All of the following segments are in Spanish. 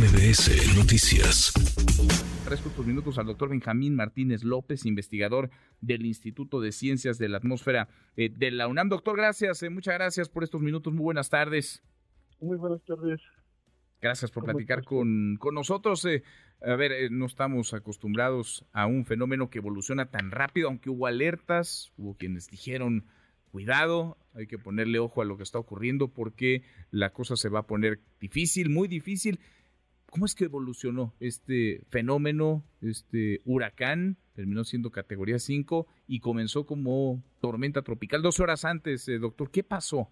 MBS Noticias. Tres cortos minutos al doctor Benjamín Martínez López, investigador del Instituto de Ciencias de la Atmósfera eh, de la UNAM. Doctor, gracias, eh, muchas gracias por estos minutos. Muy buenas tardes. Muy buenas tardes. Gracias por platicar con, con, nosotros. Eh, a ver, no estamos acostumbrados a un fenómeno que evoluciona tan rápido, aunque hubo alertas, hubo quienes dijeron cuidado, hay que ponerle ojo a lo que está ocurriendo porque la cosa se va a poner difícil, muy difícil. ¿Cómo es que evolucionó este fenómeno, este huracán? Terminó siendo categoría 5 y comenzó como tormenta tropical. Dos horas antes, eh, doctor, ¿qué pasó?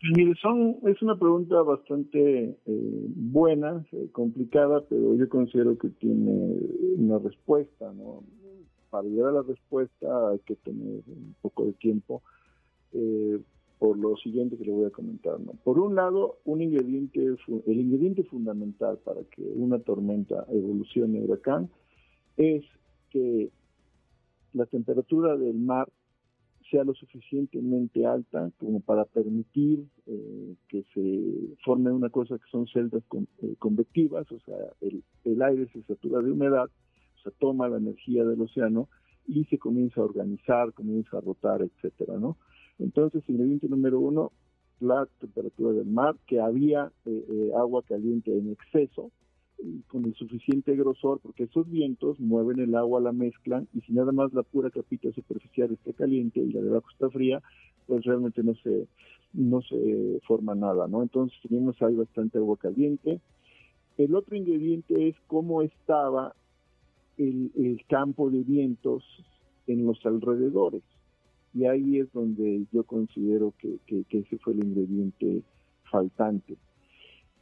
Pues mire, son, es una pregunta bastante eh, buena, eh, complicada, pero yo considero que tiene una respuesta, ¿no? para llegar a la respuesta hay que tener un poco de tiempo eh, por lo siguiente que le voy a comentar. Por un lado, un ingrediente, el ingrediente fundamental para que una tormenta evolucione huracán es que la temperatura del mar sea lo suficientemente alta como para permitir eh, que se forme una cosa que son celdas eh, convectivas, o sea, el, el aire se satura de humedad se toma la energía del océano y se comienza a organizar, comienza a rotar, etcétera, ¿no? Entonces, ingrediente número uno, la temperatura del mar, que había eh, eh, agua caliente en exceso, con el suficiente grosor, porque esos vientos mueven el agua, la mezclan, y si nada más la pura capita superficial está caliente y la de abajo está fría, pues realmente no se, no se forma nada, ¿no? Entonces tenemos ahí bastante agua caliente. El otro ingrediente es cómo estaba el, campo de vientos en los alrededores. Y ahí es donde yo considero que, ese fue el ingrediente faltante.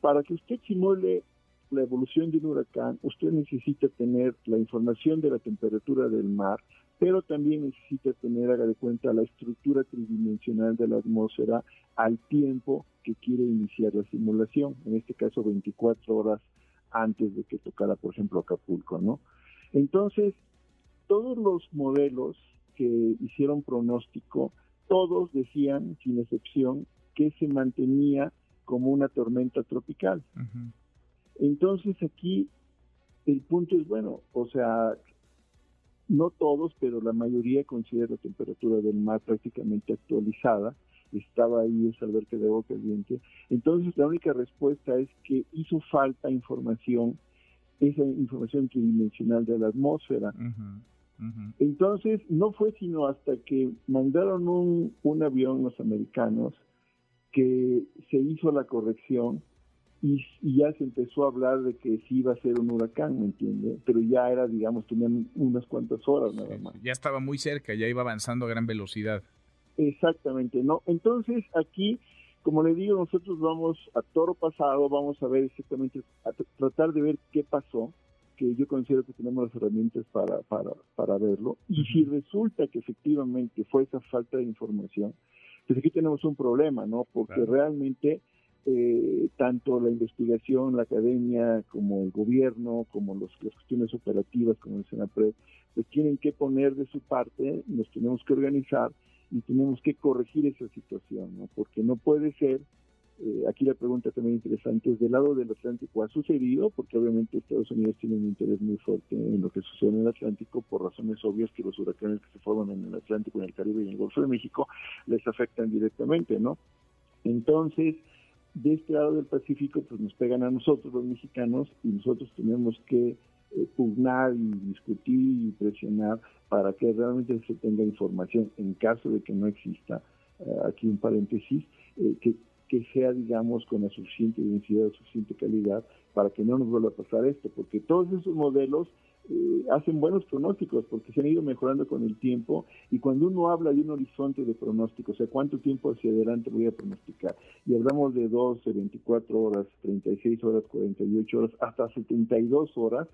Para que usted simule la evolución de un huracán, usted necesita tener la información de la temperatura del mar, pero también necesita tener, haga de cuenta, la estructura tridimensional de la atmósfera al tiempo que quiere iniciar la simulación, en este caso 24 horas antes de que tocara, por ejemplo, Acapulco, ¿no? Entonces, todos los modelos que hicieron pronóstico, todos decían, sin excepción, que se mantenía como una tormenta tropical. Entonces aquí el punto es bueno, o sea, no todos, pero la mayoría considera la temperatura del mar prácticamente actualizada. Estaba ahí esa alberca de agua caliente. Entonces la única respuesta es que hizo falta información esa información tridimensional de la atmósfera. Entonces, no fue sino hasta que mandaron un, un avión los americanos que se hizo la corrección y, ya se empezó a hablar de que sí iba a ser un huracán, ¿me entiende? Pero ya era, digamos, tenían unas cuantas horas nada más. Ya estaba muy cerca, ya iba avanzando a gran velocidad. Exactamente, ¿no? Entonces, aquí como le digo, nosotros vamos a toro pasado, vamos a ver exactamente, a tratar de ver qué pasó, que yo considero que tenemos las herramientas para, para, para verlo. Y si resulta que efectivamente fue esa falta de información, pues aquí tenemos un problema, ¿no? Porque realmente eh, tanto la investigación, la academia, como el gobierno, como los, las cuestiones operativas, como el SENAPRED, pues tienen que poner de su parte, nos tenemos que organizar y tenemos que corregir esa situación, ¿no? Porque no puede ser, eh, aquí la pregunta también interesante es del lado del Atlántico ha sucedido, porque obviamente Estados Unidos tiene un interés muy fuerte en lo que sucede en el Atlántico por razones obvias que los huracanes que se forman en el Atlántico, en el Caribe y en el Golfo de México les afectan directamente, ¿no? Entonces, de este lado del Pacífico, pues nos pegan a nosotros los mexicanos y nosotros tenemos que eh, pugnar y discutir y presionar para que realmente se tenga información en caso de que no exista, eh, aquí un paréntesis, eh, que, que sea, digamos, con la suficiente densidad, suficiente calidad, para que no nos vuelva a pasar esto, porque todos esos modelos hacen buenos pronósticos porque se han ido mejorando con el tiempo y cuando uno habla de un horizonte de pronóstico, o sea, cuánto tiempo hacia adelante voy a pronosticar, y hablamos de 12, 24 horas, 36 horas, 48 horas, hasta 72 horas,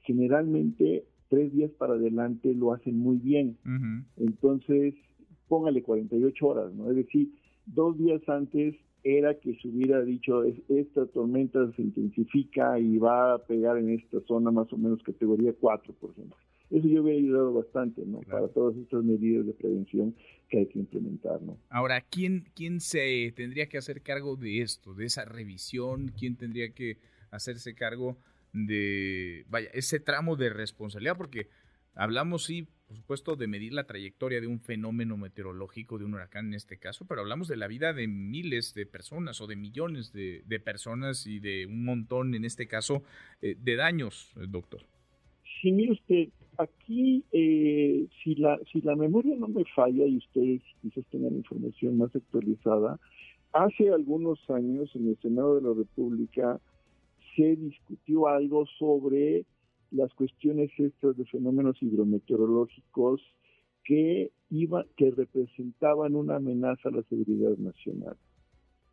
generalmente tres días para adelante lo hacen muy bien. Entonces, póngale 48 horas, ¿no? Es decir, dos días antes era que se hubiera dicho, esta tormenta se intensifica y va a pegar en esta zona más o menos categoría 4, por ejemplo. Eso yo hubiera ayudado bastante, ¿no? Para todas estas medidas de prevención que hay que implementar, ¿no? Ahora, ¿quién, ¿quién se tendría que hacer cargo de esto, de esa revisión? ¿Quién tendría que hacerse cargo de, vaya, ese tramo de responsabilidad? Porque hablamos, sí, por supuesto, de medir la trayectoria de un fenómeno meteorológico, de un huracán en este caso, pero hablamos de la vida de miles de personas o de millones de, personas y de un montón, en este caso, eh, de daños, eh, doctor. Sí, mire usted, aquí, eh, si, la, si la memoria no me falla y ustedes quizás tengan información más actualizada, hace algunos años en el Senado de la República se discutió algo sobre las cuestiones estas de fenómenos hidrometeorológicos que iba, que representaban una amenaza a la seguridad nacional.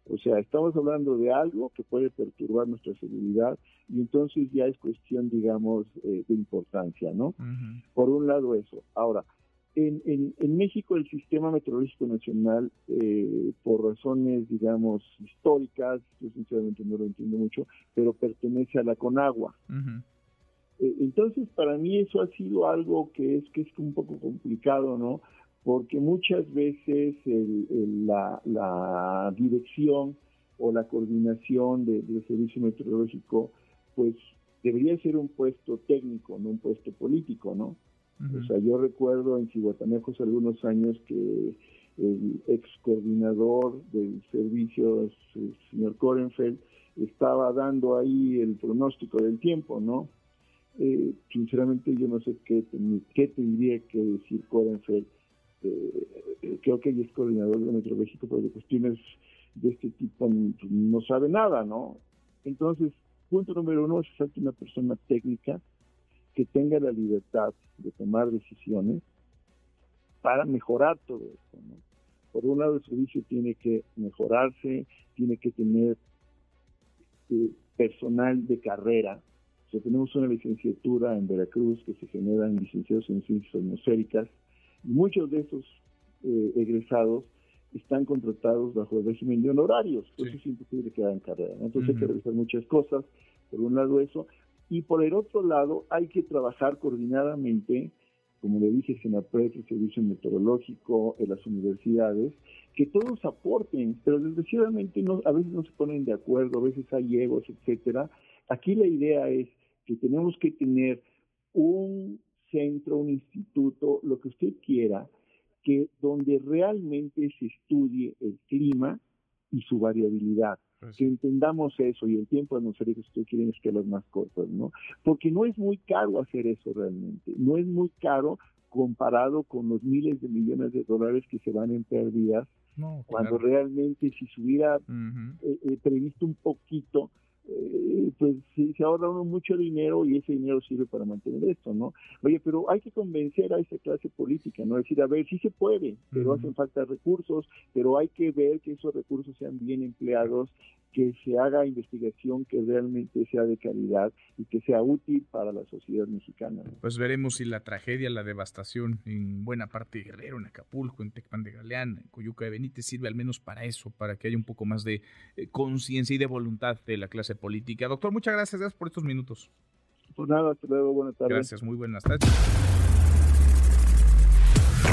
O sea, estamos hablando de algo que puede perturbar nuestra seguridad y entonces ya es cuestión, digamos, eh, de importancia, ¿no? Por un lado eso. Ahora, en, en, México el sistema meteorológico nacional, eh, por razones, digamos, históricas, yo sinceramente no lo entiendo mucho, pero pertenece a la CONAGUA. Eh, entonces, para mí eso ha sido algo que es que es un poco complicado, ¿no? Porque muchas veces la, dirección o la coordinación del servicio meteorológico, pues debería ser un puesto técnico, no un puesto político, ¿no? O sea, yo recuerdo en Cihuatanejo algunos años que el ex coordinador del servicio, el señor Korenfeld, estaba dando ahí el pronóstico del tiempo, ¿no? Eh, sinceramente yo no sé qué, qué tendría que decir Corenfeld. Eh, creo que ella es coordinador de Metro México, pero de cuestiones de este tipo no sabe nada, ¿no? Entonces, punto número uno es falta una persona técnica que tenga la libertad de tomar decisiones para mejorar todo esto, ¿no? Por un lado, el servicio tiene que mejorarse, tiene que tener eh, personal de carrera, tenemos una licenciatura en Veracruz que se generan licenciados en ciencias atmosféricas. Muchos de esos eh, egresados están contratados bajo el régimen de honorarios, pues es imposible quedar en carrera. Entonces hay que revisar muchas cosas, por un lado eso, y por el otro lado hay que trabajar coordinadamente, como le dije, SENAPRED, el Servicio Meteorológico, en las universidades, que todos aporten, pero desgraciadamente no, a veces no se ponen de acuerdo, a veces hay egos, etcétera. Aquí la idea es que tenemos que tener un centro, un instituto, lo que usted quiera, que donde realmente se estudie el clima y su variabilidad. Pues que entendamos eso y el tiempo atmosférico, si usted quiere, escalas más cortas, ¿no? Porque no es muy caro hacer eso realmente. No es muy caro comparado con los miles de millones de dólares que se van en pérdidas, cuando realmente si se hubiera eh, eh, previsto un poquito, eh, pues sí, se ahorra uno mucho dinero y ese dinero sirve para mantener esto, ¿no? Oye, pero hay que convencer a esa clase política, ¿no? Decir, a ver, sí se puede, pero hacen falta recursos, pero hay que ver que esos recursos sean bien empleados que se haga investigación que realmente sea de calidad y que sea útil para la sociedad mexicana. Pues veremos si la tragedia, la devastación en buena parte de Guerrero, en Acapulco, en Tecpan de Galeán, en Coyuca de Benítez, sirve al menos para eso, para que haya un poco más de eh, conciencia y de voluntad de la clase política. Doctor, muchas gracias, gracias por estos minutos. Pues nada, hasta luego, buenas tardes. Gracias, muy buenas tardes.